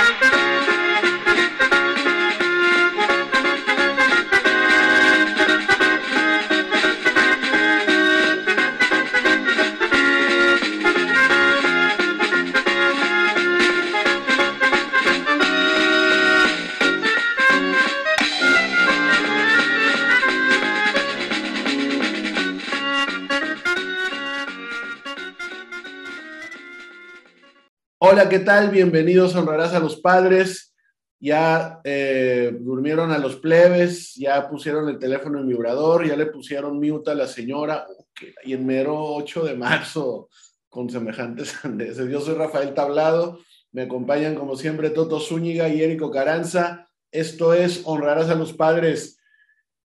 there. ¿Qué tal? Bienvenidos Honrarás a los Padres. Ya eh, durmieron a los plebes, ya pusieron el teléfono en vibrador, ya le pusieron mute a la señora. y en mero 8 de marzo, con semejantes andeses. Yo soy Rafael Tablado, me acompañan como siempre Toto Zúñiga y Érico Caranza. Esto es Honrarás a los Padres.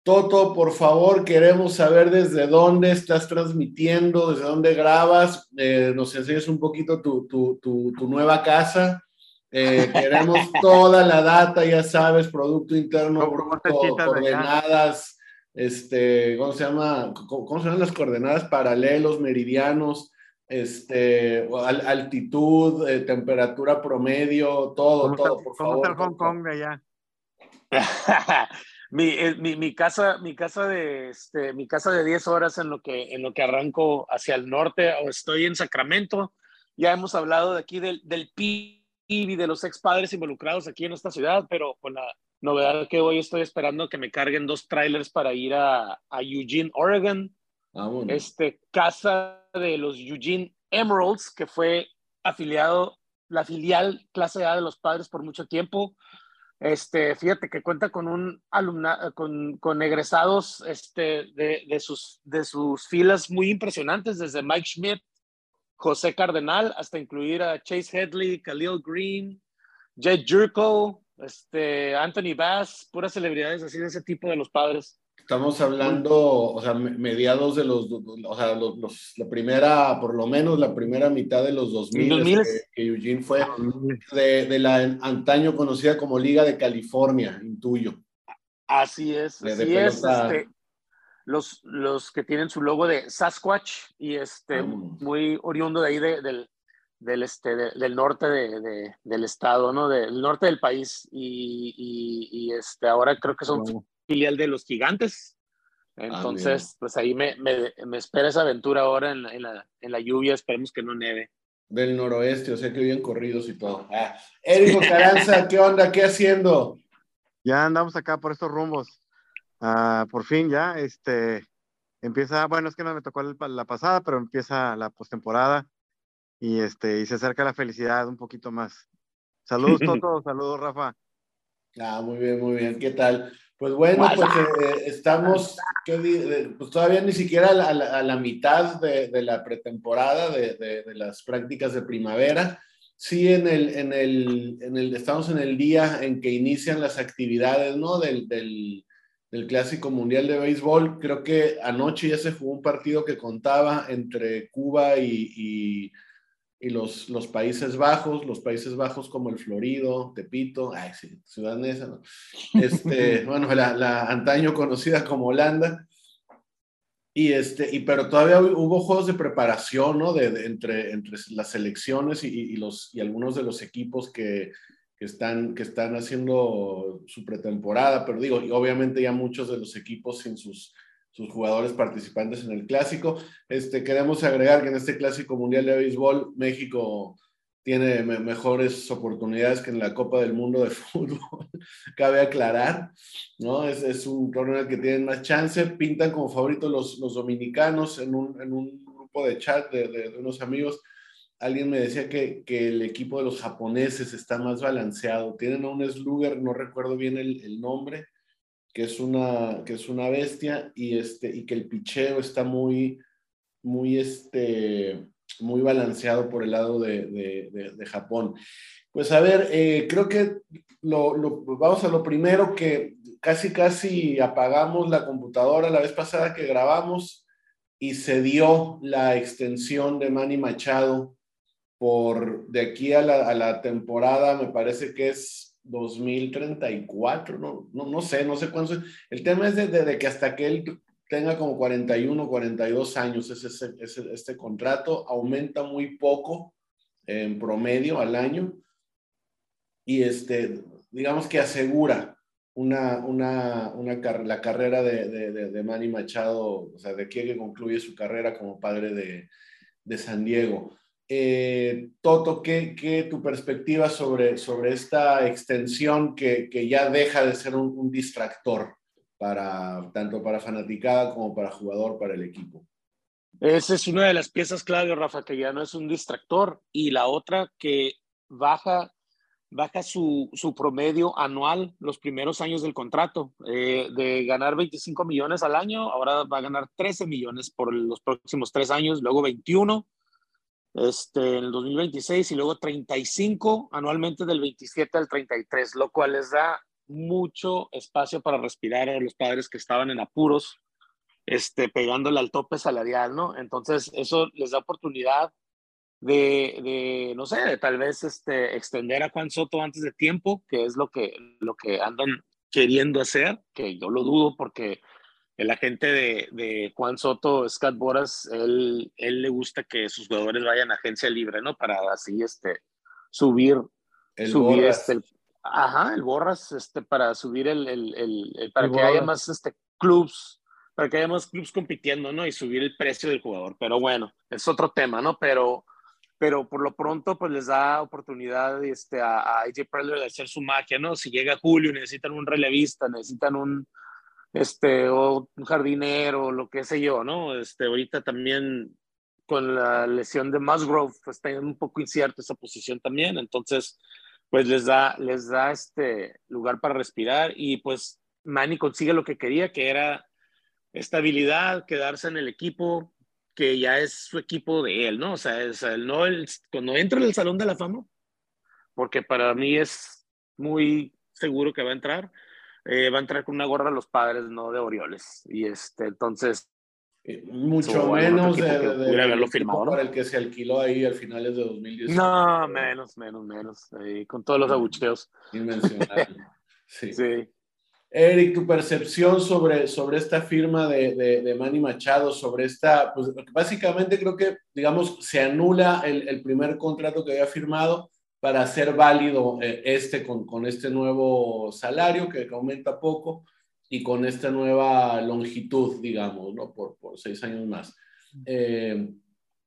Toto, por favor, queremos saber desde dónde estás transmitiendo, desde dónde grabas, eh, nos enseñes un poquito tu, tu, tu, nueva casa. Eh, queremos toda la data, ya sabes, producto interno, coordenadas, este, ¿cómo se llama? ¿Cómo se llaman las coordenadas? Paralelos, meridianos, este, altitud, eh, temperatura promedio, todo, todo, por favor. ¿Cómo está Hong Kong allá? mi, mi, mi, casa, mi casa de, este, mi casa de 10 horas en lo que, en lo que arranco hacia el norte, o estoy en Sacramento. Ya hemos hablado de aquí del, del PIB y de los ex padres involucrados aquí en esta ciudad, pero con la novedad que hoy estoy esperando que me carguen dos trailers para ir a, a Eugene, Oregon. Ah, este, casa de los Eugene Emeralds, que fue afiliado, la filial clase A de los padres por mucho tiempo. Este, fíjate que cuenta con un alumna, con, con egresados este, de, de, sus, de sus filas muy impresionantes, desde Mike Schmidt, José Cardenal, hasta incluir a Chase Headley, Khalil Green, Jed Jurko, este, Anthony Bass, puras celebridades así de ese tipo de los padres. Estamos hablando, o sea, mediados de los, o sea, los, la primera, por lo menos la primera mitad de los 2000, que, Eugene fue ah, de, de, la antaño conocida como Liga de California, intuyo. Así es, así es. Este, los, los que tienen su logo de Sasquatch y este, ah, muy oriundo de ahí del, del, este, del norte de, del estado, ¿no? Del norte del país. Y, y, y este, ahora creo que son filial de los gigantes. Ah, Entonces, pues ahí me, me, me, espera esa aventura ahora en la, en, la, en la, lluvia. Esperemos que no neve. Del noroeste, o sea que bien corridos y todo. Ah. Érico Caranza, ¿qué onda? ¿Qué haciendo? Ya andamos acá por estos rumbos. Ah, por fin ya, este, empieza, bueno, es que no me tocó la pasada, pero empieza la postemporada y este, y se acerca la felicidad un poquito más. Saludos, Toto, saludos, Rafa. Ah, muy bien, muy bien. ¿Qué tal? Pues bueno, pues eh, estamos, pues todavía ni siquiera a la, mitad de, la pretemporada de, las prácticas de primavera. Sí, en el, en, el, en el, estamos en el día en que inician las actividades, ¿no? Del, del, del, Clásico Mundial de Béisbol. Creo que anoche ya se jugó un partido que contaba entre Cuba y y los, los Países Bajos, los Países Bajos como el Florido, Tepito, ay, sí, Ciudad Neza, ¿no? Este, bueno, la, la, antaño conocida como Holanda. Y este, y, pero todavía hubo juegos de preparación, ¿no? De, entre, entre las selecciones y, y, los, y algunos de los equipos que, que, están, que están haciendo su pretemporada, pero digo, y obviamente ya muchos de los equipos sin sus sus jugadores participantes en el clásico. Este, queremos agregar que en este clásico mundial de béisbol, México tiene mejores oportunidades que en la Copa del Mundo de Fútbol, cabe aclarar, ¿no? Es, es, un torneo que tienen más chance, pintan como favoritos los, los dominicanos en un, en un, grupo de chat de, de, unos amigos. Alguien me decía que, que, el equipo de los japoneses está más balanceado. Tienen a un slugger, no recuerdo bien el, el nombre, que es una, que es una bestia y, este, y que el picheo está muy, muy, este, muy balanceado por el lado de, de, Japón. Pues a ver, eh, creo que lo, vamos a lo primero que casi, casi apagamos la computadora la vez pasada que grabamos y se dio la extensión de Manny Machado por de aquí a la, a la temporada, me parece que es 2034, no, no, no sé, no sé cuánto. El tema es de, que hasta que él tenga como 41, 42 años, ese, ese, este contrato aumenta muy poco en promedio al año. y este, digamos que asegura una, una, una la carrera de, de, de, Manny Machado, o sea, de aquí que concluye su carrera como padre de San Diego. Eh, Toto, ¿qué, ¿qué, tu perspectiva sobre, sobre esta extensión que, que ya deja de ser un, distractor para tanto para fanaticada como para jugador, para el equipo? Esa es una de las piezas clave, Rafa, que ya no es un distractor. Y la otra que baja baja su, su, promedio anual los primeros años del contrato. Eh, de ganar 25 millones al año, ahora va a ganar 13 millones por los próximos tres años, luego 21 este, en el 2026 y luego 35 anualmente del 27 al 33, lo cual les da mucho espacio para respirar a los padres que estaban en apuros, este, pegándole al tope salarial, ¿no? Entonces, eso les da oportunidad de, de, no sé, tal vez este, extender a Juan Soto antes de tiempo, que es lo que, lo que andan queriendo hacer, que yo lo dudo porque el agente de, de Juan Soto, Scott Boras, él, él le gusta que sus jugadores vayan a agencia libre, ¿no? Para así este, subir, el subir Borras. este, el, ajá, el Borras, este, para subir el, el, para que haya más este, clubs, para que haya más clubs compitiendo, ¿no? Y subir el precio del jugador. Pero bueno, es otro tema, ¿no? Pero pero por lo pronto pues les da oportunidad este, a, a AJ Preller de hacer su magia, ¿no? Si llega Julio, necesitan un relevista, necesitan un, este, o un jardinero, lo que sé yo, ¿no? Este, ahorita también con la lesión de Musgrove, pues está un poco incierta esa posición también, entonces pues les da, les da este lugar para respirar y pues Manny consigue lo que quería, que era estabilidad, quedarse en el equipo, que ya es su equipo de él, ¿no? O sea, es, no el, cuando entra en el Salón de la Fama, porque para mí es muy seguro que va a entrar, eh, va a entrar con una gorra de los padres, no de Orioles. Y este, entonces... Mucho so, menos de, de, de haberlo firmado, ¿no? para el que se alquiló ahí al finales de 2018. No, menos, menos, menos. Ahí, con todos los abucheos. Inmencionable. sí. sí. Eric, tu percepción sobre, sobre esta firma de, de, de, Manny Machado, sobre esta, pues básicamente creo que, digamos, se anula el, el primer contrato que había firmado para hacer válido eh, este con, con, este nuevo salario que aumenta poco y con esta nueva longitud, digamos, ¿no? Por, por seis años más. Eh,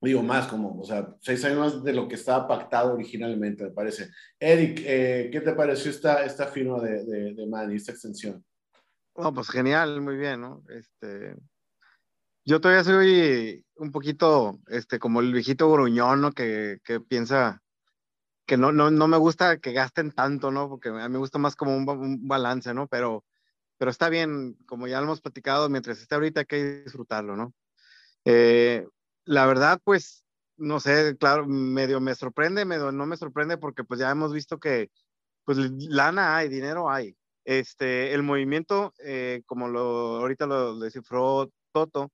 digo más, como, o sea, seis años más de lo que estaba pactado originalmente, me parece. Eric, eh, ¿qué te pareció esta, esta firma de, de, de Manny, esta extensión? Oh, pues genial, muy bien, ¿no? Este, yo todavía soy un poquito, este, como el viejito gruñón, ¿no? Que, que piensa que no, no, no me gusta que gasten tanto, ¿no? Porque a mí me gusta más como un, balance, ¿no? Pero, pero está bien, como ya lo hemos platicado, mientras esté ahorita hay que disfrutarlo, ¿no? Eh, la verdad, pues, no sé, claro, medio me sorprende, medio no me sorprende porque pues ya hemos visto que, pues, lana hay, dinero hay. Este, el movimiento, eh, como lo, ahorita lo descifró Toto,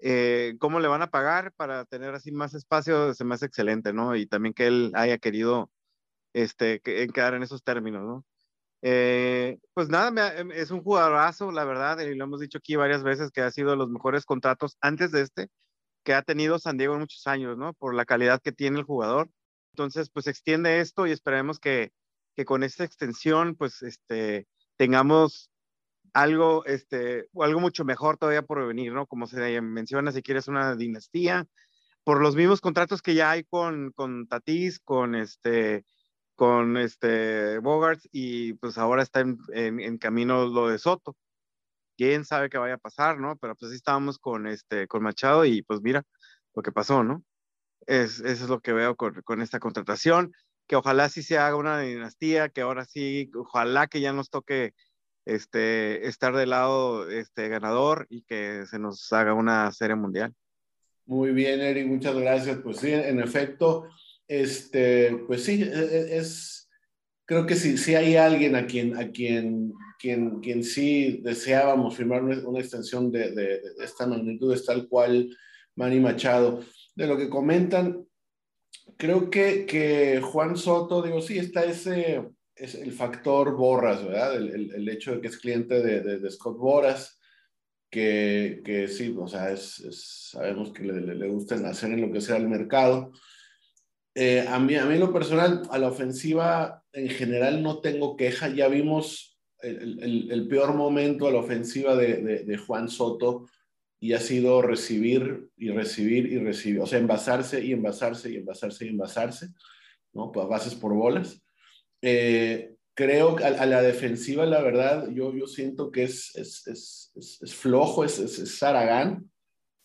eh, cómo le van a pagar para tener así más espacio, se me hace excelente, ¿no? Y también que él haya querido, este, que, quedar en esos términos, ¿no? Eh, pues nada, me, es un jugadorazo, la verdad, y lo hemos dicho aquí varias veces que ha sido de los mejores contratos antes de este, que ha tenido San Diego en muchos años, ¿no? Por la calidad que tiene el jugador. Entonces, pues extiende esto y esperemos que, que con esta extensión, pues, este, tengamos algo, este, algo mucho mejor todavía por venir, ¿no? Como se menciona, si quieres una dinastía, por los mismos contratos que ya hay con, con Tatis, con este, con este Bogarts, y pues ahora está en, en, en camino lo de Soto quién sabe qué vaya a pasar, ¿no? Pero pues sí estábamos con, este, con Machado y pues mira lo que pasó, ¿no? Es, eso es lo que veo con, con, esta contratación, que ojalá sí se haga una dinastía, que ahora sí, ojalá que ya nos toque este, estar del lado este, ganador y que se nos haga una serie mundial. Muy bien, Eric, muchas gracias. Pues sí, en efecto, este, pues sí, es, creo que sí, sí hay alguien a quien, a quien quien, quien sí deseábamos firmar una, una extensión de, de, de, esta magnitud, es tal cual Manny Machado. De lo que comentan, creo que, que Juan Soto, digo, sí, está ese, es el factor Borras, ¿verdad? El, el, hecho de que es cliente de, de Scott Borras, que, que, sí, o sea, sabemos que le, le, le gusta hacer en lo que sea el mercado. Eh, a, mí, a mí lo personal, a la ofensiva en general no tengo queja. Ya vimos el, el, peor momento a la ofensiva de, de, Juan Soto y ha sido recibir y recibir y recibir, o sea, envasarse y envasarse y envasarse y envasarse, ¿no? Pues bases por bolas. Eh, creo que a, la defensiva, la verdad, yo, yo siento que es, es, es, es flojo, es, es, Saragán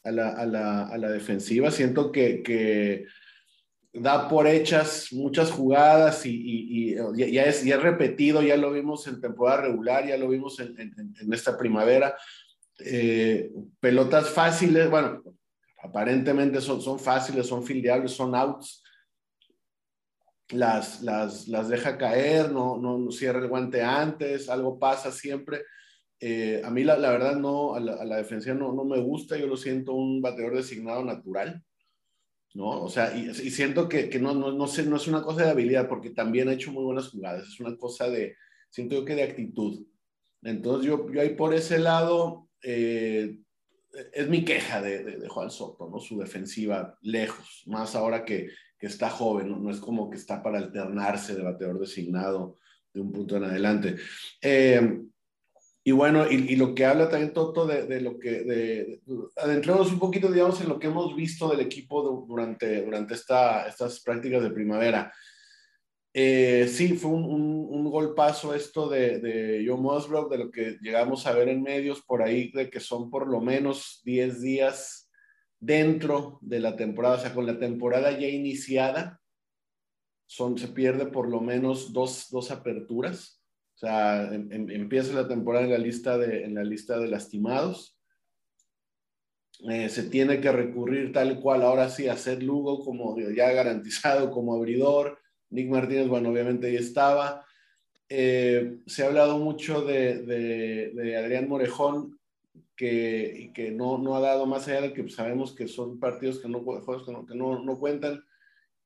a la, a, la, a la, defensiva. Siento que, que, da por hechas muchas jugadas y, y, y ya, es, ya repetido, ya lo vimos en temporada regular, ya lo vimos en, en, en esta primavera. Eh, pelotas fáciles, bueno, aparentemente son, son fáciles, son fildeables, son outs las, las, las deja caer, no, no, cierra el guante antes, algo pasa siempre. Eh, a mí la, la, verdad no, a la, defensiva no, no, me gusta, yo lo siento un bateador designado natural, ¿no? O sea, y, siento que, que no, no, no, sé, no es una cosa de habilidad, porque también ha hecho muy buenas jugadas, es una cosa de, siento yo que de actitud. Entonces yo, yo ahí por ese lado, eh, es mi queja de, de, Juan Soto, ¿no? Su defensiva lejos, más ahora que, que está joven, ¿no? ¿no? es como que está para alternarse de bateador designado de un punto en adelante. Eh, y bueno, y, y, lo que habla también Toto de, de lo que, de, adentrarnos un poquito, digamos, en lo que hemos visto del equipo durante, durante esta, estas prácticas de primavera. Eh, sí, fue un, un, un, golpazo esto de, de Joe Musgrove, de lo que llegamos a ver en medios por ahí, de que son por lo menos 10 días dentro de la temporada, o sea, con la temporada ya iniciada, son, se pierde por lo menos dos, dos aperturas. O sea, em, em, empieza la temporada en la lista de, en la lista de lastimados. Eh, se tiene que recurrir tal cual ahora sí a Seth Lugo como ya garantizado como abridor. Nick Martínez, bueno, obviamente ahí estaba. Eh, se ha hablado mucho de, de, de Adrián Morejón que, y que no, no ha dado más allá de que sabemos que son partidos que no, juegos que no, que no, no cuentan,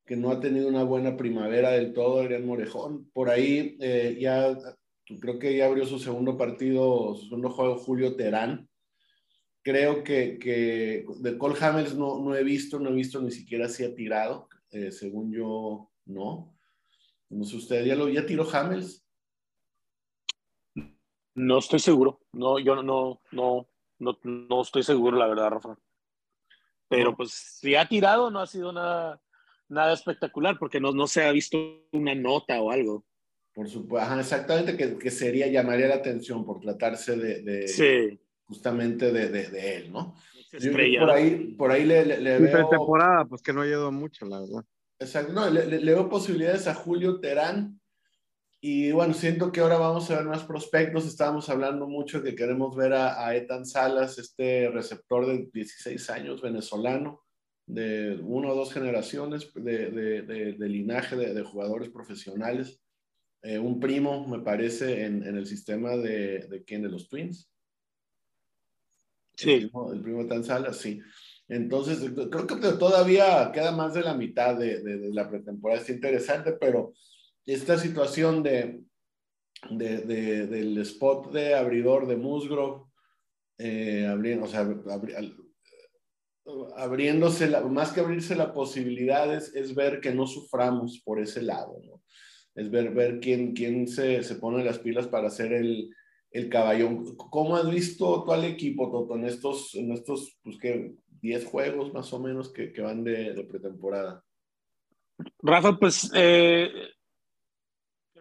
que no ha tenido una buena primavera del todo, Adrián Morejón. Por ahí eh, ya creo que ya abrió su segundo partido, su segundo juego Julio Terán. Creo que, que de Cole Hamels no, no he visto, no he visto ni siquiera si ha tirado, eh, según yo, no. No sé, ¿usted ya, lo, ya tiró Hamels? No estoy seguro. No, yo no, no, no, no estoy seguro, la verdad, Rafa. Pero pues si ha tirado, no ha sido nada, nada espectacular porque no, no se ha visto una nota o algo. Por supuesto, exactamente, que, que, sería, llamaría la atención por tratarse de, de sí. justamente de, de, de, él, ¿no? Estrella, por ahí, por ahí le, le, le veo... temporada, pues que no ha ido mucho, la verdad. Exacto, no, le, le, veo posibilidades a Julio Terán, y bueno, siento que ahora vamos a ver más prospectos. Estábamos hablando mucho que queremos ver a, a Ethan Salas, este receptor de 16 años, venezolano, de una o dos generaciones de, de, de, de linaje de, jugadores profesionales. Eh, un primo, me parece, en, en el sistema de, de quién, de los Twins. Sí. El primo, el primo de Ethan Salas, sí. Entonces, creo que todavía queda más de la mitad de, de la pretemporada. Es interesante, pero esta situación de, de, de, del spot de abridor de Musgrove, eh, abriendo, o sea, abri, abriéndose, la, más que abrirse la posibilidad es, es, ver que no suframos por ese lado, ¿no? Es ver, ver quién, quién se, se pone las pilas para hacer el, el caballón. ¿Cómo has visto tú al equipo, Toto, en estos, en estos pues, ¿qué? 10 juegos más o menos que, que van de, de, pretemporada? Rafa, pues eh,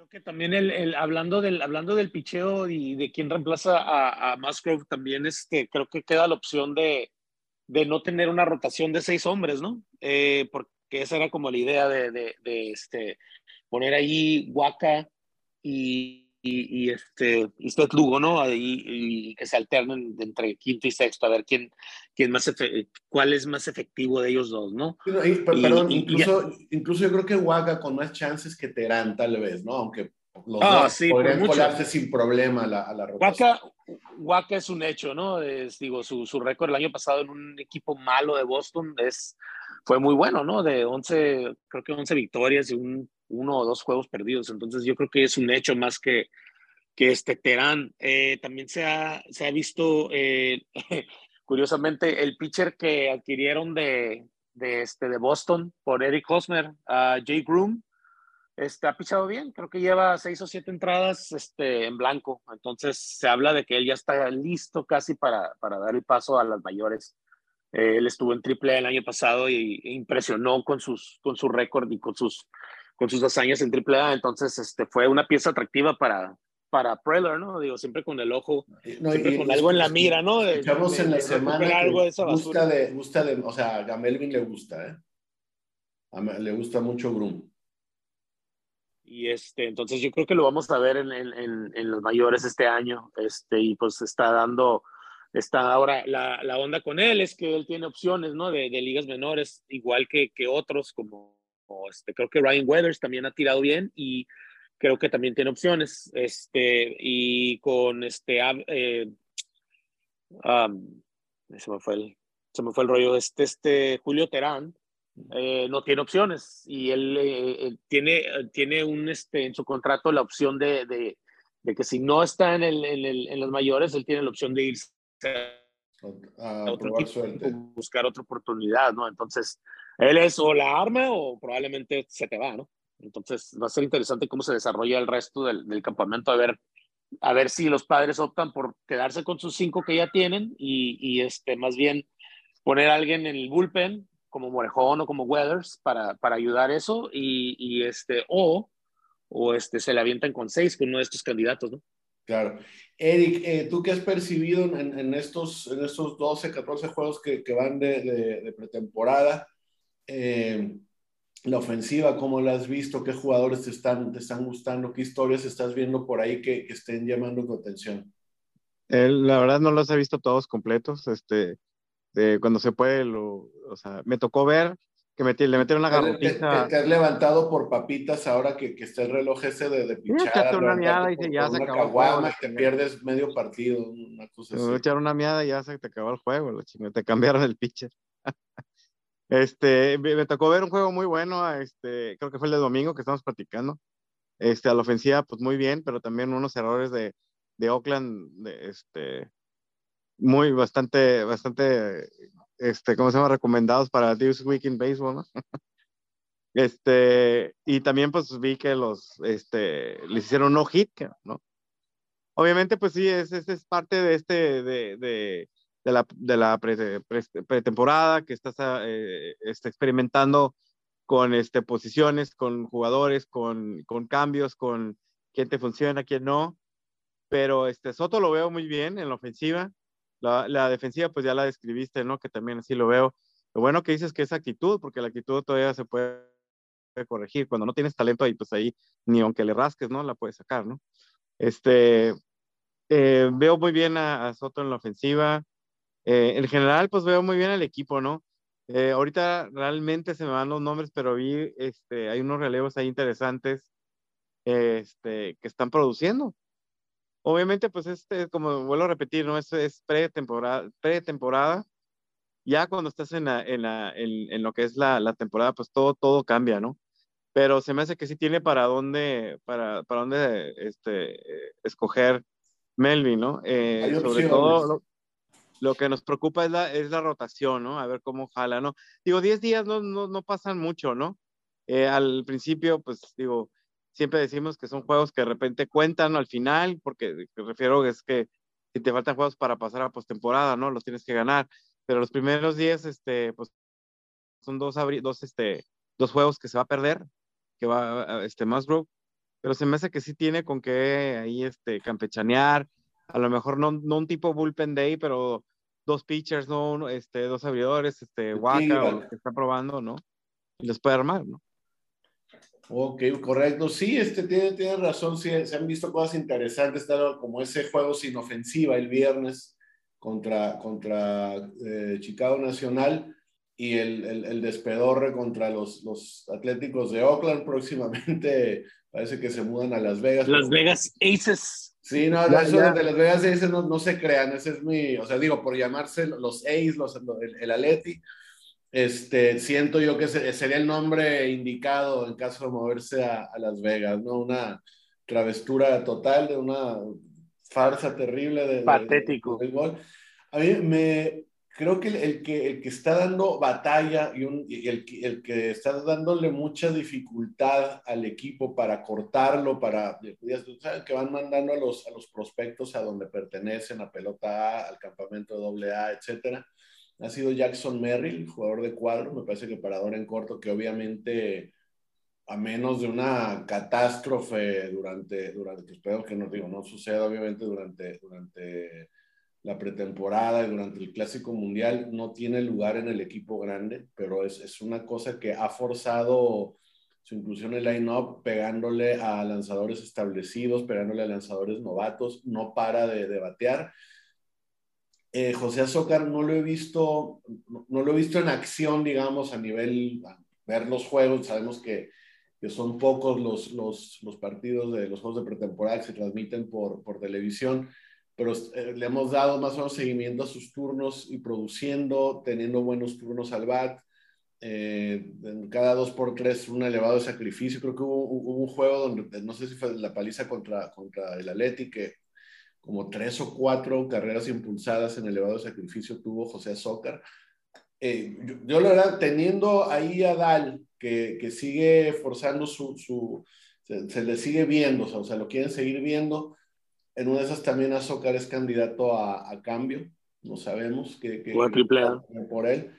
que también el, el, hablando, del, hablando del picheo y de quién reemplaza a, a Musgrove, también este, creo que queda la opción de, de no tener una rotación de seis hombres, ¿no? Eh, porque esa era como la idea de, de, este, poner ahí Waka y, y, y, este, y Seth Lugo, ¿no? Y, y, que se alternen entre quinto y sexto, a ver quién, quién más cuál es más efectivo de ellos dos, ¿no? Pero, y, perdón, incluso, incluso yo creo que Waka con más chances que Terán, tal vez, ¿no? Aunque los ah, dos sí, podrían colarse sin problema a la, a la rotación. Waka es un hecho, ¿no? Es, digo, su, su récord el año pasado en un equipo malo de Boston es, fue muy bueno, ¿no? De 11, creo que 11 victorias y un uno o dos juegos perdidos. Entonces yo creo que es un hecho más que, que este Terán. Eh, también se ha, se ha visto, eh, curiosamente, el pitcher que adquirieron de, de, este, de Boston por Eric Hosmer, a Jay Groom, este, ha pichado bien, creo que lleva seis o siete entradas este, en blanco, entonces se habla de que él ya está listo casi para, para dar el paso a las mayores. Eh, él estuvo en triple el año pasado y, e impresionó con, sus, con su récord y con sus, con sus hazañas en triple A, entonces este, fue una pieza atractiva para, para Preller, ¿no? Digo, siempre con el ojo, siempre con algo en la mira, ¿no? De, en la semana algo de esa gusta de, gusta de, o sea, a Melvin le gusta, ¿eh? le gusta mucho Groom. Y este, entonces yo creo que lo vamos a ver en, en, en, los mayores este año. Este, y pues está dando, está ahora la, la onda con él es que él tiene opciones, ¿no? De, de ligas menores, igual que, que otros, como este, creo que Ryan Weathers también ha tirado bien y creo que también tiene opciones. Este, y con este, eh, se, me fue el, se me fue el rollo, este, este Julio Terán eh, no tiene opciones y él eh, eh, tiene, tiene un, este, en su contrato la opción de, de, de que si no está en, el, en, el, en, los mayores, él tiene la opción de irse a, otro buscar otra oportunidad, ¿no? Entonces, él es o la arma o probablemente se te va, ¿no? Entonces, va a ser interesante cómo se desarrolla el resto del, del campamento, a ver, a ver si los padres optan por quedarse con sus cinco que ya tienen y, y este, más bien poner a alguien en el bullpen como Morejón o como Weathers para, para ayudar eso y, y, este, o, o este, se le avientan con seis con uno de estos candidatos, ¿no? Claro. Eric, eh, ¿tú qué has percibido en, en, estos, en estos 12, 14 juegos que, que van de, de, pretemporada? Eh, la ofensiva, ¿cómo la has visto? ¿Qué jugadores te están, te están gustando? ¿Qué historias estás viendo por ahí que, que estén llamando tu atención? la verdad no los he visto todos completos. Este, cuando se puede, lo, o sea, me tocó ver que le metieron una garrotita. Te, has levantado por papitas ahora que, que está el reloj ese de, de pichar. una miada y ya se acabó. te pierdes medio partido, una cosa así. echar una miada y ya se te acabó el juego, te cambiaron el pitcher. este, me, tocó ver un juego muy bueno, este, creo que fue el de domingo que estamos platicando. Este, a la ofensiva, pues muy bien, pero también unos errores de, de Oakland, de, este, muy, bastante, bastante, este, ¿cómo se llama? Recomendados para This Week in Baseball, ¿no? Este, y también pues vi que los, este, les hicieron no hit, ¿no? Obviamente pues sí, es, es, es parte de este, de, de, de la, de la pretemporada que estás eh, está experimentando con este, posiciones, con jugadores, con, con cambios, con quién te funciona, quién no. Pero este Soto lo veo muy bien en la ofensiva. La, defensiva, pues ya la describiste, ¿no? Que también así lo veo. Lo bueno que dices que es actitud, porque la actitud todavía se puede corregir. Cuando no tienes talento ahí, pues ahí ni aunque le rasques, ¿no? La puedes sacar, ¿no? Este, eh, veo muy bien a, Soto en la ofensiva. Eh, en general, pues veo muy bien al equipo, ¿no? Eh, ahorita realmente se me van los nombres, pero vi, este, hay unos relevos ahí interesantes, este, que están produciendo. Obviamente, pues este, como vuelvo a repetir, ¿no? Es, es pretemporada, pretemporada. Ya cuando estás en, la, en, la, en, lo que es la, la, temporada, pues todo, todo cambia, ¿no? Pero se me hace que sí tiene para dónde, para, para dónde este, escoger Melvin, ¿no? Eh, sobre todo lo, que nos preocupa es la, es la rotación, ¿no? A ver cómo jala, ¿no? Digo, 10 días no, no, no pasan mucho, ¿no? Eh, al principio, pues digo, siempre decimos que son juegos que de repente cuentan al final, porque me refiero es que si te faltan juegos para pasar a postemporada, ¿no? Los tienes que ganar. Pero los primeros 10, este, pues son dos, dos, este, dos juegos que se va a perder, que va este Musgrove, pero se me hace que sí tiene con que ahí este, campechanear, a lo mejor no, no un tipo bullpen day, pero dos pitchers, ¿no? Este, dos abridores, este, Waka, o lo que está probando, ¿no? Y les puede armar, ¿no? Ok, correcto. Sí, este tiene, tiene razón. Sí, se han visto cosas interesantes, como ese juego sin ofensiva el viernes contra, contra eh, Chicago Nacional y el, el, el, despedorre contra los, los Atléticos de Oakland. Próximamente parece que se mudan a Las Vegas. Las Vegas Aces. Sí, no, eso de Las Vegas no, no, se crean. Ese es mi, o sea, digo, por llamarse los los, el, el Aleti este, siento yo que sería el nombre indicado en caso de moverse a, Las Vegas, ¿no? Una travestura total de una farsa terrible de... Patético. a mí me... creo que el, que el que está dando batalla y, el, que está dándole mucha dificultad al equipo para cortarlo, para que van mandando a los, a los prospectos a donde pertenecen, a pelota A, al campamento doble A, etcétera, ha sido Jackson Merrill, jugador de cuadro, me parece que parador en corto, que obviamente a menos de una catástrofe durante, durante espero que no digo, no suceda obviamente durante, durante la pretemporada y durante el Clásico Mundial no tiene lugar en el equipo grande, pero es, es una cosa que ha forzado su inclusión en el line-up pegándole a lanzadores establecidos, pegándole a lanzadores novatos, no para de, de batear. Eh, José Azócar no lo he visto, no, lo he visto en acción, digamos, a nivel, ver los juegos, sabemos que, que son pocos los, los, los, partidos de los juegos de pretemporada que se transmiten por, por televisión, pero eh, le hemos dado más o menos seguimiento a sus turnos y produciendo, teniendo buenos turnos al bat. Eh, cada dos por tres un elevado sacrificio. Creo que hubo, hubo, un juego donde, no sé si fue la paliza contra, contra el Atleti, que como tres o cuatro carreras impulsadas en elevado sacrificio tuvo José Azócar. Eh, yo, yo, la verdad, teniendo ahí a Dal, que, que sigue forzando su, su se, se, le sigue viendo, o sea, o sea, lo quieren seguir viendo, en una de esas también Azócar es candidato a, a cambio, no sabemos que, que, que por él.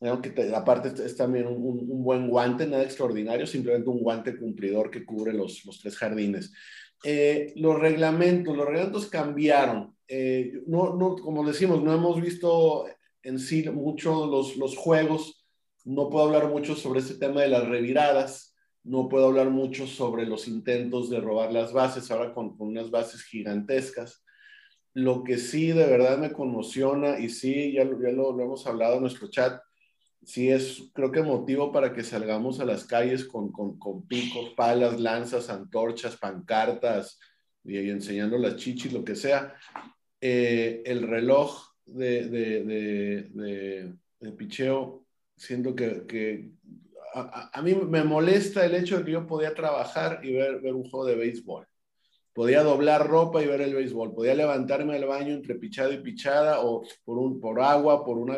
Aunque te, aparte es también un, un, buen guante, nada extraordinario, simplemente un guante cumplidor que cubre los, los tres jardines. Eh, los reglamentos, los reglamentos cambiaron. Eh, no, no, como decimos, no hemos visto en sí mucho los, los juegos. No puedo hablar mucho sobre este tema de las reviradas no puedo hablar mucho sobre los intentos de robar las bases, ahora con, unas bases gigantescas. Lo que sí de verdad me conmociona, y sí, ya, lo, hemos hablado en nuestro chat, sí es, creo que motivo para que salgamos a las calles con, con, picos, palas, lanzas, antorchas, pancartas, y, y, enseñando las chichis, lo que sea. Eh, el reloj de, de, picheo, siento que a, a, mí me molesta el hecho de que yo podía trabajar y ver, ver un juego de béisbol. Podía doblar ropa y ver el béisbol. Podía levantarme al baño entre pichada y pichada o por, un, por agua, por una,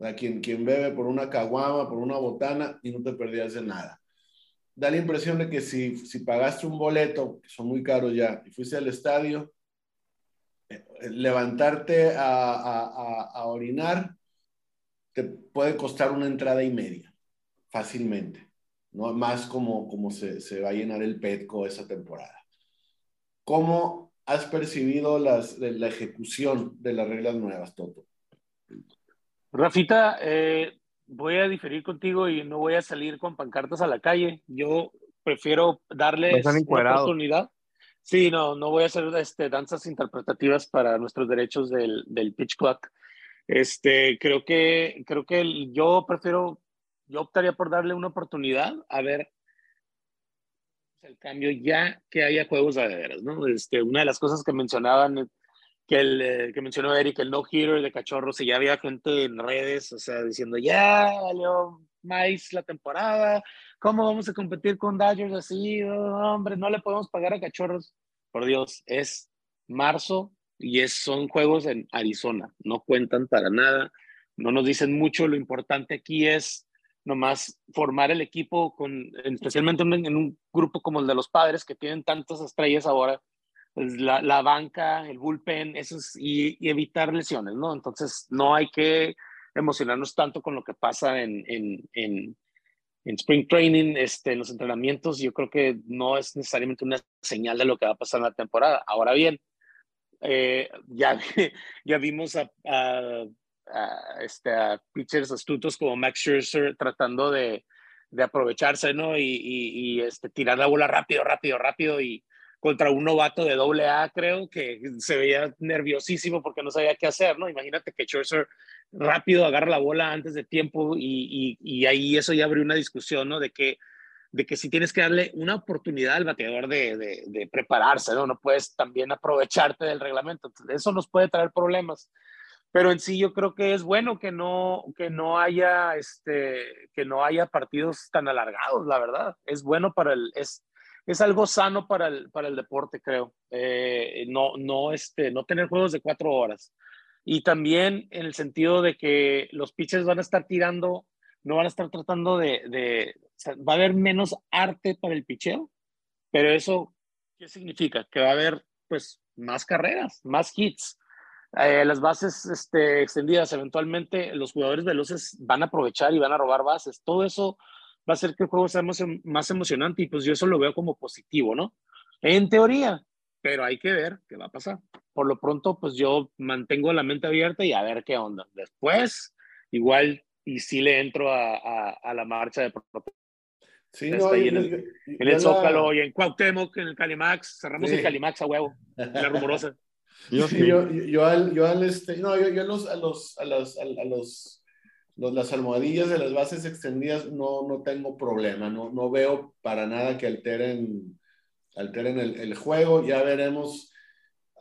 a quien, quien bebe por una caguama, por una botana y no te perdías de nada. Da la impresión de que si, si pagaste un boleto, que son muy caros ya, y fuiste al estadio, eh, levantarte a, a, a orinar te puede costar una entrada y media fácilmente, ¿no? Más como, como se, se va a llenar el Petco esa temporada. ¿Cómo has percibido las, la ejecución de las reglas nuevas, Toto? Rafita, eh, voy a diferir contigo y no voy a salir con pancartas a la calle. Yo prefiero darles una oportunidad. Sí, no, no voy a hacer este, danzas interpretativas para nuestros derechos del, del pitch clock. Este, creo que, creo que el, yo prefiero yo optaría por darle una oportunidad a ver el cambio ya que haya juegos de veras, ¿no? Este, una de las cosas que mencionaban, que, el, eh, que mencionó Eric, el no-hitter de cachorros, y ya había gente en redes, o sea, diciendo, ya valió más la temporada, ¿cómo vamos a competir con Dodgers así? Oh, hombre, no le podemos pagar a cachorros. Por Dios, es marzo y es, son juegos en Arizona, no cuentan para nada, no nos dicen mucho, lo importante aquí es nomás formar el equipo, con, especialmente en un grupo como el de los padres, que tienen tantas estrellas ahora, pues la, la banca, el bullpen, eso es, y, evitar lesiones, ¿no? Entonces, no hay que emocionarnos tanto con lo que pasa en, en, en, spring training, este, en los entrenamientos. Yo creo que no es necesariamente una señal de lo que va a pasar en la temporada. Ahora bien, eh, ya, ya vimos a a, este, a pitchers astutos como Max Scherzer tratando de, de aprovecharse, ¿no? Y, y, y, este, tirar la bola rápido, rápido, rápido y contra un novato de doble A, creo, que se veía nerviosísimo porque no sabía qué hacer, ¿no? Imagínate que Scherzer rápido agarra la bola antes de tiempo y, y, ahí eso ya abrió una discusión, ¿no? De que, de que si tienes que darle una oportunidad al bateador de, de, de prepararse, ¿no? No puedes también aprovecharte del reglamento. Eso nos puede traer problemas pero en sí yo creo que es bueno que no, que no haya, este, que no haya partidos tan alargados, la verdad. Es bueno para el, es, es algo sano para el, para el deporte, creo. Eh, no, no, este, no tener juegos de cuatro horas. y también en el sentido de que los pitchers van a estar tirando, no van a estar tratando de, de va a haber menos arte para el picheo, pero eso, ¿qué significa? Que va a haber pues más carreras, más hits. Eh, las bases este, extendidas, eventualmente los jugadores veloces van a aprovechar y van a robar bases. Todo eso va a hacer que el juego sea más, más emocionante y pues yo eso lo veo como positivo, ¿no? En teoría, pero hay que ver qué va a pasar. Por lo pronto, pues yo mantengo la mente abierta y a ver qué onda. Después, igual, y sí le entro a, a, la marcha de. Sí, no, en, el, en el Zócalo y en Cuauhtémoc, en el Calimax, cerramos el Calimax a huevo, la rumorosa. Yo, yo, yo, al, yo al este, no, yo, yo a los, a los, a los, a los, los, las almohadillas de las bases extendidas no, no tengo problema, no, no veo para nada que alteren alteren el, el, juego. Ya veremos,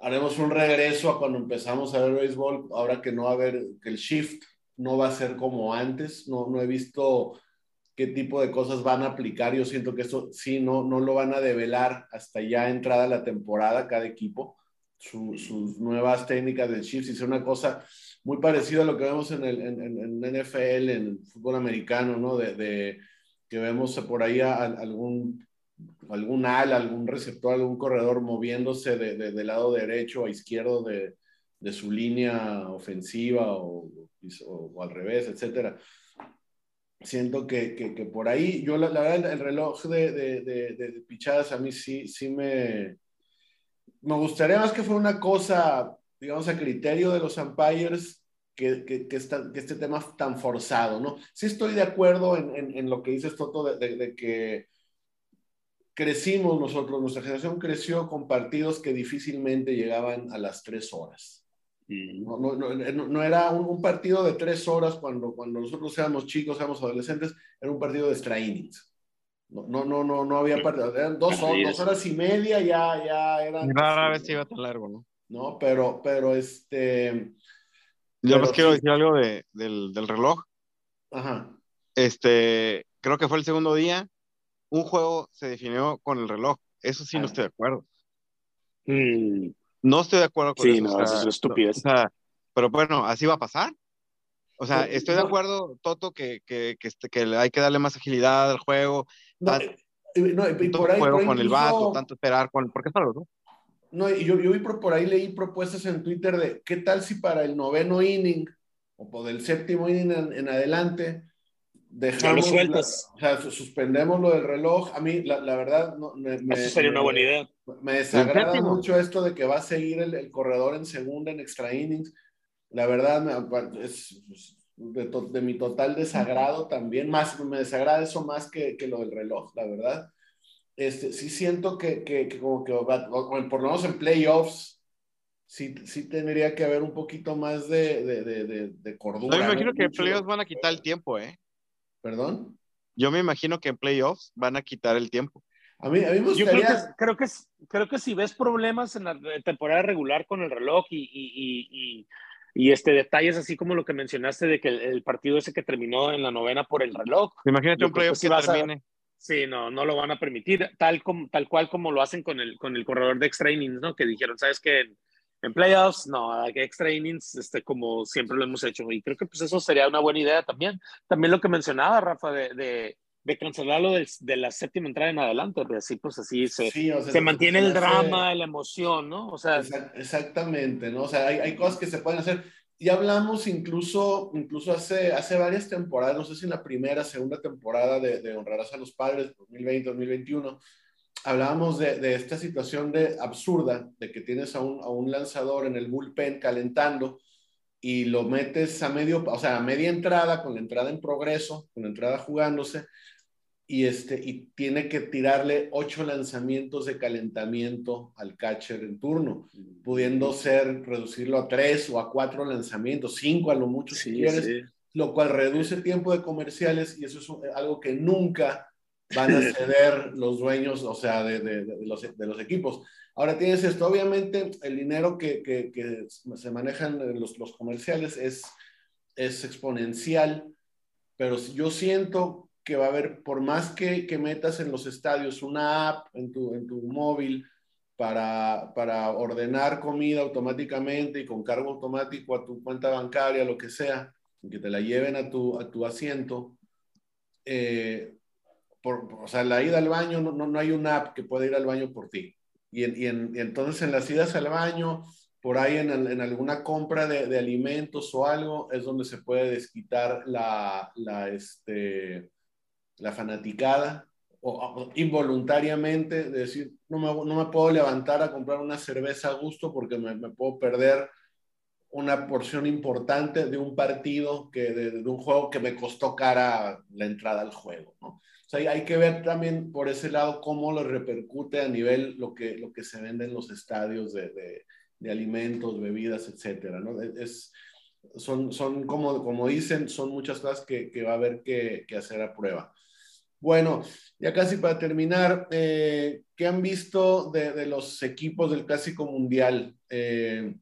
haremos un regreso a cuando empezamos a ver béisbol, ahora que no va a haber, que el shift no va a ser como antes. No, no he visto qué tipo de cosas van a aplicar. Yo siento que eso sí, no, no lo van a develar hasta ya entrada la temporada cada equipo. Sus nuevas técnicas shift, y es una cosa muy parecida a lo que vemos en el en, NFL, en el fútbol americano, ¿no? De, de que vemos por ahí algún algún ala, algún receptor, algún corredor moviéndose de, de, del lado derecho a izquierdo de, de su línea ofensiva o, al revés, etcétera. Siento que, que, por ahí, yo la, verdad, el reloj de, de, pichadas a mí sí, sí me, me gustaría más que fuera una cosa, digamos, a criterio de los umpires que, que, que, este tema tan forzado, ¿no? Sí estoy de acuerdo en, en, en lo que dices, Toto, de, de, que crecimos nosotros, nuestra generación creció con partidos que difícilmente llegaban a las tres horas. No, no, no, no era un, partido de tres horas cuando, cuando nosotros éramos chicos, éramos adolescentes, era un partido de extra innings. No, no, no, no, había partido, eran dos, dos, horas y media, ya, ya eran. Rara vez iba tan largo, ¿no? No, pero, pero este. Yo les quiero decir algo de, del, del reloj. Ajá. Este, creo que fue el segundo día un juego se definió con el reloj. Eso sí no ah. estoy de acuerdo. Mm. No estoy de acuerdo con eso. Sí, no, eso es estupidez. pero bueno, así va a pasar. O sea, estoy de acuerdo, Toto, que, que, que, este, que hay que darle más agilidad al juego. No, no y por ahí, juego con el vato, tanto esperar con... ¿Por qué es ¿no? No, y yo, yo vi por, por ahí leí propuestas en Twitter de qué tal si para el noveno inning o por el séptimo inning en adelante dejamos, sueltas. o sea, suspendemos lo del reloj. A mí, la, la verdad, no, me, Eso sería una buena idea. Me desagrada mucho esto de que va a seguir el, el, corredor en segunda, en extra innings. La verdad, me, es de, de, mi total desagrado también. Más, me desagrada eso más que, que lo del reloj, la verdad. Este, sí siento que, que, que como que, por lo menos en playoffs, sí, sí tendría que haber un poquito más de, de, de, de cordura. Yo me imagino que en playoffs van a quitar el tiempo, ¿eh? ¿Perdón? Yo me imagino que en playoffs van a quitar el tiempo. A mí, a mí me gustaría... Yo creo que, creo que, creo, que, si ves problemas en la temporada regular con el reloj y, y, y, y, este, detalles así como lo que mencionaste de que el, partido ese que terminó en la novena por el reloj. Imagínate un playoff que, termine. sí, no, no lo van a permitir, tal, como, tal cual como lo hacen con el, con el corredor de extra innings, ¿no? Que dijeron, ¿sabes qué? En playoffs, no, extra innings, este, como siempre lo hemos hecho. Y creo que pues eso sería una buena idea también. También lo que mencionaba, Rafa, de, de, de cancelarlo de, de, la séptima entrada en adelante, así pues así se, se mantiene el drama, la emoción, ¿no? O sea, exactamente, ¿no? O sea, hay, hay, cosas que se pueden hacer. Y hablamos incluso, incluso hace, hace varias temporadas, no sé si en la primera, segunda temporada de, de Honrarás a los Padres, 2020, 2021, hablábamos de, de, esta situación de absurda, de que tienes a un, a un, lanzador en el bullpen calentando y lo metes a medio, o sea, a media entrada, con la entrada en progreso, con la entrada jugándose, y, este, y tiene que tirarle ocho lanzamientos de calentamiento al catcher en turno, pudiendo ser, reducirlo a tres o a cuatro lanzamientos, cinco a lo mucho si quieres, lo cual reduce el tiempo de comerciales y eso es algo que nunca van a ceder los dueños, o sea, de, de, de, los, de, los, equipos. Ahora tienes esto, obviamente el dinero que, que, que se manejan los, los, comerciales es, es exponencial, pero yo siento que va a haber, por más que, que metas en los estadios una app en tu, en tu móvil para, para ordenar comida automáticamente y con cargo automático a tu cuenta bancaria, lo que sea, que te la lleven a tu, a tu asiento. Eh, por, o sea, la ida al baño, no, no, hay una app que pueda ir al baño por ti. Y, y, y entonces en las idas al baño, por ahí en, en alguna compra de, de, alimentos o algo, es donde se puede desquitar la, la, este, la fanaticada o, involuntariamente decir, no me, no me, puedo levantar a comprar una cerveza a gusto porque me, me puedo perder una porción importante de un partido, que, de, de, un juego que me costó cara la entrada al juego. ¿no? O sea, hay que ver también por ese lado cómo lo repercute a nivel lo que, lo que se vende en los estadios de, de, de alimentos, bebidas, etcétera. ¿no? Es, son, son como, como dicen, son muchas cosas que, que va a haber que, que hacer a prueba. Bueno, ya casi para terminar, eh, ¿qué han visto de, los equipos del Clásico Mundial? Eh,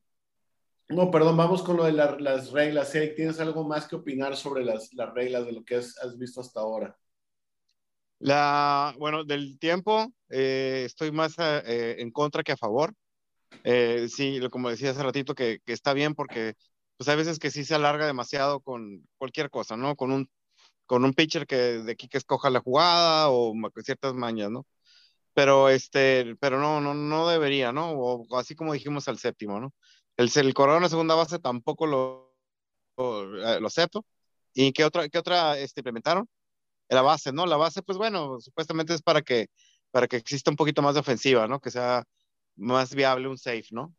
no, perdón, vamos con lo de la, las reglas. ¿eh? ¿Tienes algo más que opinar sobre las, las reglas de lo que has, visto hasta ahora? La, bueno, del tiempo, eh, estoy más en contra que a favor. sí, como decía hace ratito, que, que está bien porque pues hay veces que sí se alarga demasiado con cualquier cosa, ¿no? Con un con un pitcher que de aquí que escoja la jugada o ciertas mañas, ¿no? Pero este, pero no, no, no debería, ¿no? O, así como dijimos al séptimo, ¿no? El, el corredor en la segunda base tampoco lo, lo, acepto. ¿Y qué otra, qué otra este, implementaron? La base, ¿no? La base, pues bueno, supuestamente es para que, para que exista un poquito más de ofensiva, ¿no? Que sea más viable un safe, ¿no?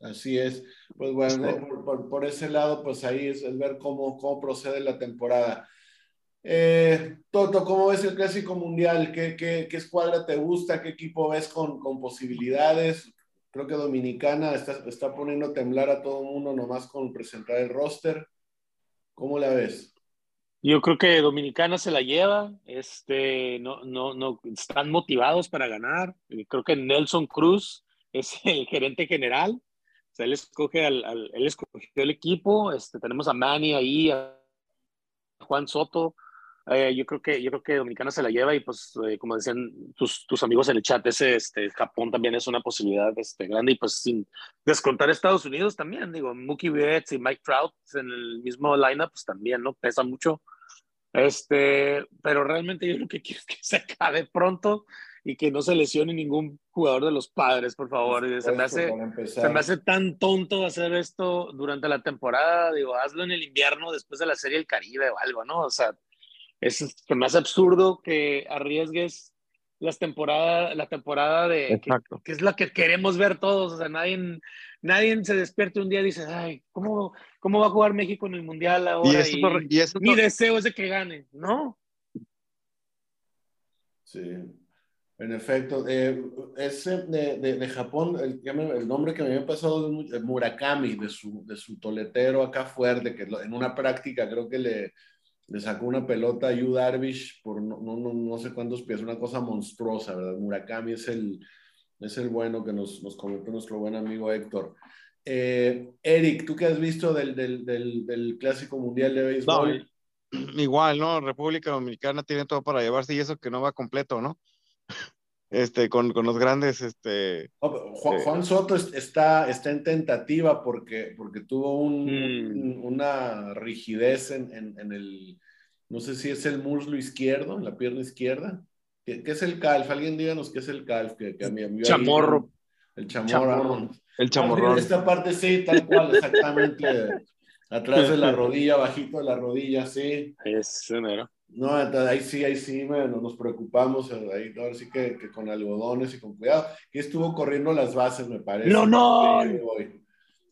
Así es. Pues bueno, sí. por, por, por, ese lado, pues ahí es, es ver cómo, cómo, procede la temporada. Eh, Toto, ¿cómo ves el Clásico Mundial? ¿Qué, qué, qué escuadra te gusta? ¿Qué equipo ves con, con posibilidades? Creo que Dominicana está, está, poniendo a temblar a todo el mundo nomás con presentar el roster. ¿Cómo la ves? Yo creo que Dominicana se la lleva, este, no, no, no, están motivados para ganar. Creo que Nelson Cruz es el gerente general sea, él escoge al, él escogió el equipo, este, tenemos a Manny ahí, a Juan Soto, eh, yo creo que yo creo que Dominicana se la lleva y pues eh, como decían tus, tus amigos en el chat, ese este, Japón también es una posibilidad este, grande y pues sin descontar Estados Unidos también, digo, Mookie Betts y Mike Trout en el mismo lineup pues también, ¿no? Pesa mucho. Este, pero realmente yo lo que quiero es que se acabe pronto y que no se lesione ningún jugador de los padres, por favor. Se me, hace, se me hace tan tonto hacer esto durante la temporada. Digo, hazlo en el invierno después de la Serie del Caribe o algo, ¿no? O sea, es, se me hace absurdo que arriesgues las temporadas, la temporada de que, que, es la que queremos ver todos. O sea, nadie, nadie se despierte un día y dice, ay, ¿cómo, ¿cómo va a jugar México en el Mundial ahora? Y, eso, y, y eso mi deseo es de que gane, ¿no? Sí. En efecto, ese de, de, Japón, el, nombre que me había pasado es Murakami, de su, de su toletero acá fuerte, que en una práctica creo que le, le sacó una pelota a Yu Darvish por no, no, no, sé cuántos pies, una cosa monstruosa, ¿verdad? Murakami es el, es el bueno que nos, nos comentó nuestro buen amigo Héctor. Eh, Eric, ¿tú qué has visto del, del, del, Clásico Mundial de Béisbol? Igual, ¿no? República Dominicana tiene todo para llevarse y eso que no va completo, ¿no? Este, con, con los grandes. Este, Juan, Juan, Soto está, está en tentativa porque, porque tuvo un, mm. una rigidez en, en, en, el, no sé si es el muslo izquierdo, en la pierna izquierda. ¿Qué, qué es el calf? Alguien díganos qué es el calf. Que, que a mí, chamorro. Ahí, el chamorro. El chamorrón. Esta parte sí, tal cual, exactamente. Atrás de la rodilla, bajito de la rodilla, sí. Es mero. No, ahí sí, ahí sí, bueno, nos preocupamos, ahí, ahora sí que, que, con algodones y con cuidado, que estuvo corriendo las bases, me parece. ¡No, no!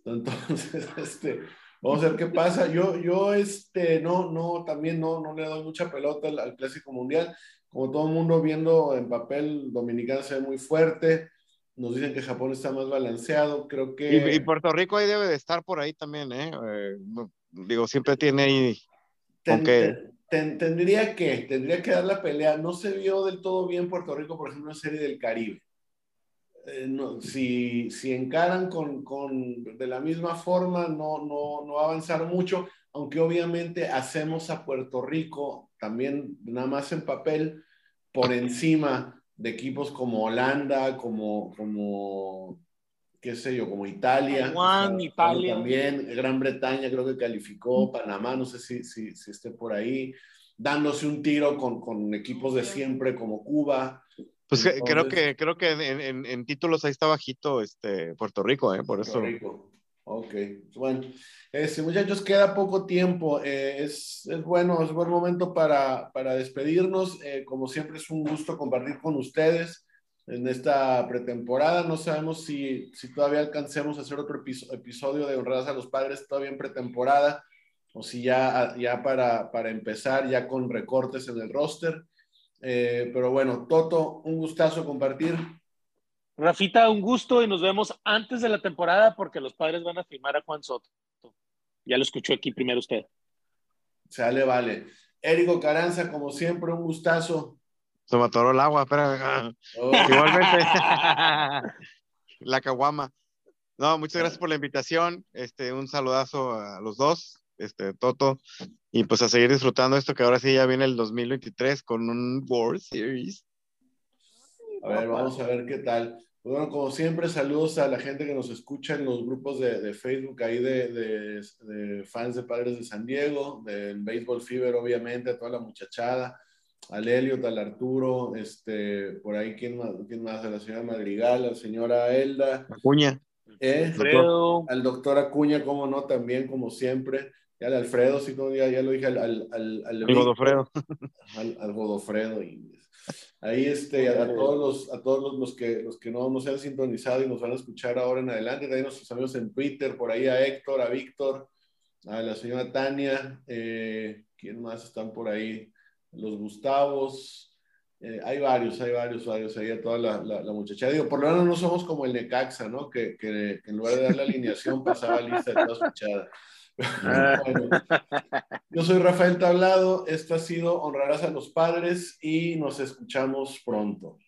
Entonces, este, vamos a ver qué pasa. Yo, yo, este, no, no, también no, no le doy mucha pelota al, al Clásico Mundial. Como todo el mundo viendo en papel, Dominicana se ve muy fuerte. Nos dicen que Japón está más balanceado, creo que... Y, y Puerto Rico ahí debe de estar por ahí también, ¿eh? eh digo, siempre tiene ahí... Ten, aunque... ten, tendría que, tendría que dar la pelea. No se vio del todo bien Puerto Rico, por ejemplo, en Serie del Caribe. Eh, si, si encaran con, con, de la misma forma, no, no, no va a avanzar mucho, aunque obviamente hacemos a Puerto Rico también nada más en papel por encima de equipos como Holanda, como, como qué sé yo, como Italia. Juan, Italia. También Gran Bretaña creo que calificó, Panamá, no sé si, si, si esté por ahí, dándose un tiro con, con equipos de siempre como Cuba. Pues creo que, creo que en, en, títulos ahí está bajito este, Puerto Rico, ¿eh? por Puerto eso. Rico. Ok, bueno, este, muchachos, queda poco tiempo. Eh, es, es, bueno, es buen momento para, para despedirnos. Eh, como siempre, es un gusto compartir con ustedes en esta pretemporada. No sabemos si, si todavía alcancemos a hacer otro episodio de Honradas a los Padres todavía en pretemporada o si ya, ya para, para empezar ya con recortes en el roster. Eh, pero bueno, Toto, un gustazo compartir. Rafita, un gusto y nos vemos antes de la temporada porque los padres van a firmar a Juan Soto. Ya lo escuchó aquí primero usted. Sale, vale. Érico Caranza, como siempre, un gustazo. Se me atoró el agua, espera. Oh. Igualmente. la caguama. No, muchas gracias por la invitación. Este, un saludazo a los dos, este, Toto, y pues a seguir disfrutando esto que ahora sí ya viene el 2023 con un World Series. A ver, vamos a ver qué tal. Pues bueno, como siempre, saludos a la gente que nos escucha en los grupos de, de Facebook ahí de, de, de, fans de Padres de San Diego, del Baseball Fever, obviamente, a toda la muchachada al Elliot, al Arturo, este, por ahí, ¿quién más? ¿Quién más? A la señora Madrigal, a la señora Elda. Acuña. ¿Eh? Al doctor Acuña, como no, también, como siempre. Y al Alfredo, sí, no, ya, ya, lo dije, al... Al, al, al Godofredo. Al, al, Godofredo. Y ahí, este, a, todos, los, a todos los, que, los que no, no se han sintonizado y nos van a escuchar ahora en adelante, también nuestros amigos en Twitter, por ahí a Héctor, a Víctor, a la señora Tania, eh, ¿quién más están por ahí? Los Gustavos, eh, hay varios, hay varios, varios ahí a toda la, la, muchacha. Digo, por lo menos no somos como el Necaxa, ¿no? Que, que, en lugar de dar la alineación pasaba lista de todas escuchadas. bueno, yo soy Rafael Tablado, esto ha sido Honrarás a los Padres y nos escuchamos pronto.